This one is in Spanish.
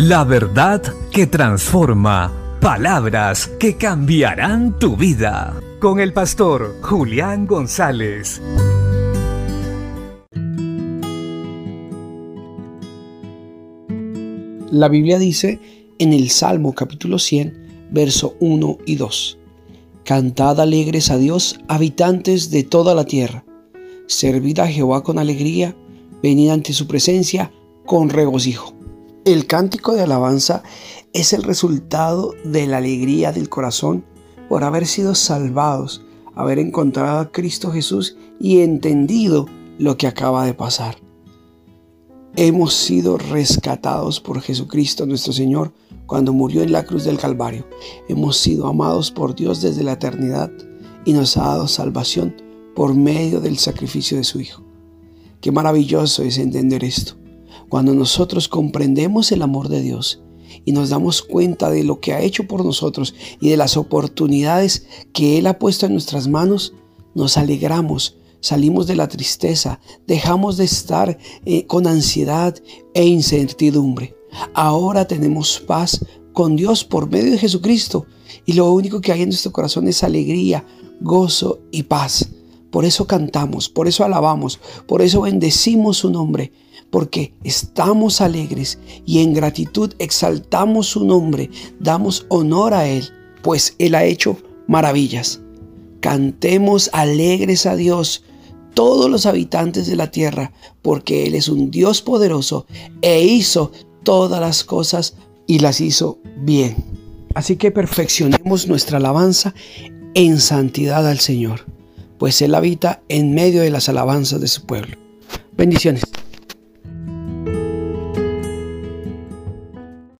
La verdad que transforma. Palabras que cambiarán tu vida. Con el pastor Julián González. La Biblia dice en el Salmo capítulo 100, verso 1 y 2. Cantad alegres a Dios, habitantes de toda la tierra. Servid a Jehová con alegría, venid ante su presencia con regocijo. El cántico de alabanza es el resultado de la alegría del corazón por haber sido salvados, haber encontrado a Cristo Jesús y entendido lo que acaba de pasar. Hemos sido rescatados por Jesucristo nuestro Señor cuando murió en la cruz del Calvario. Hemos sido amados por Dios desde la eternidad y nos ha dado salvación por medio del sacrificio de su Hijo. Qué maravilloso es entender esto. Cuando nosotros comprendemos el amor de Dios y nos damos cuenta de lo que ha hecho por nosotros y de las oportunidades que Él ha puesto en nuestras manos, nos alegramos, salimos de la tristeza, dejamos de estar eh, con ansiedad e incertidumbre. Ahora tenemos paz con Dios por medio de Jesucristo y lo único que hay en nuestro corazón es alegría, gozo y paz. Por eso cantamos, por eso alabamos, por eso bendecimos su nombre, porque estamos alegres y en gratitud exaltamos su nombre, damos honor a Él, pues Él ha hecho maravillas. Cantemos alegres a Dios todos los habitantes de la tierra, porque Él es un Dios poderoso e hizo todas las cosas y las hizo bien. Así que perfeccionemos nuestra alabanza en santidad al Señor, pues Él habita en medio de las alabanzas de su pueblo. Bendiciones.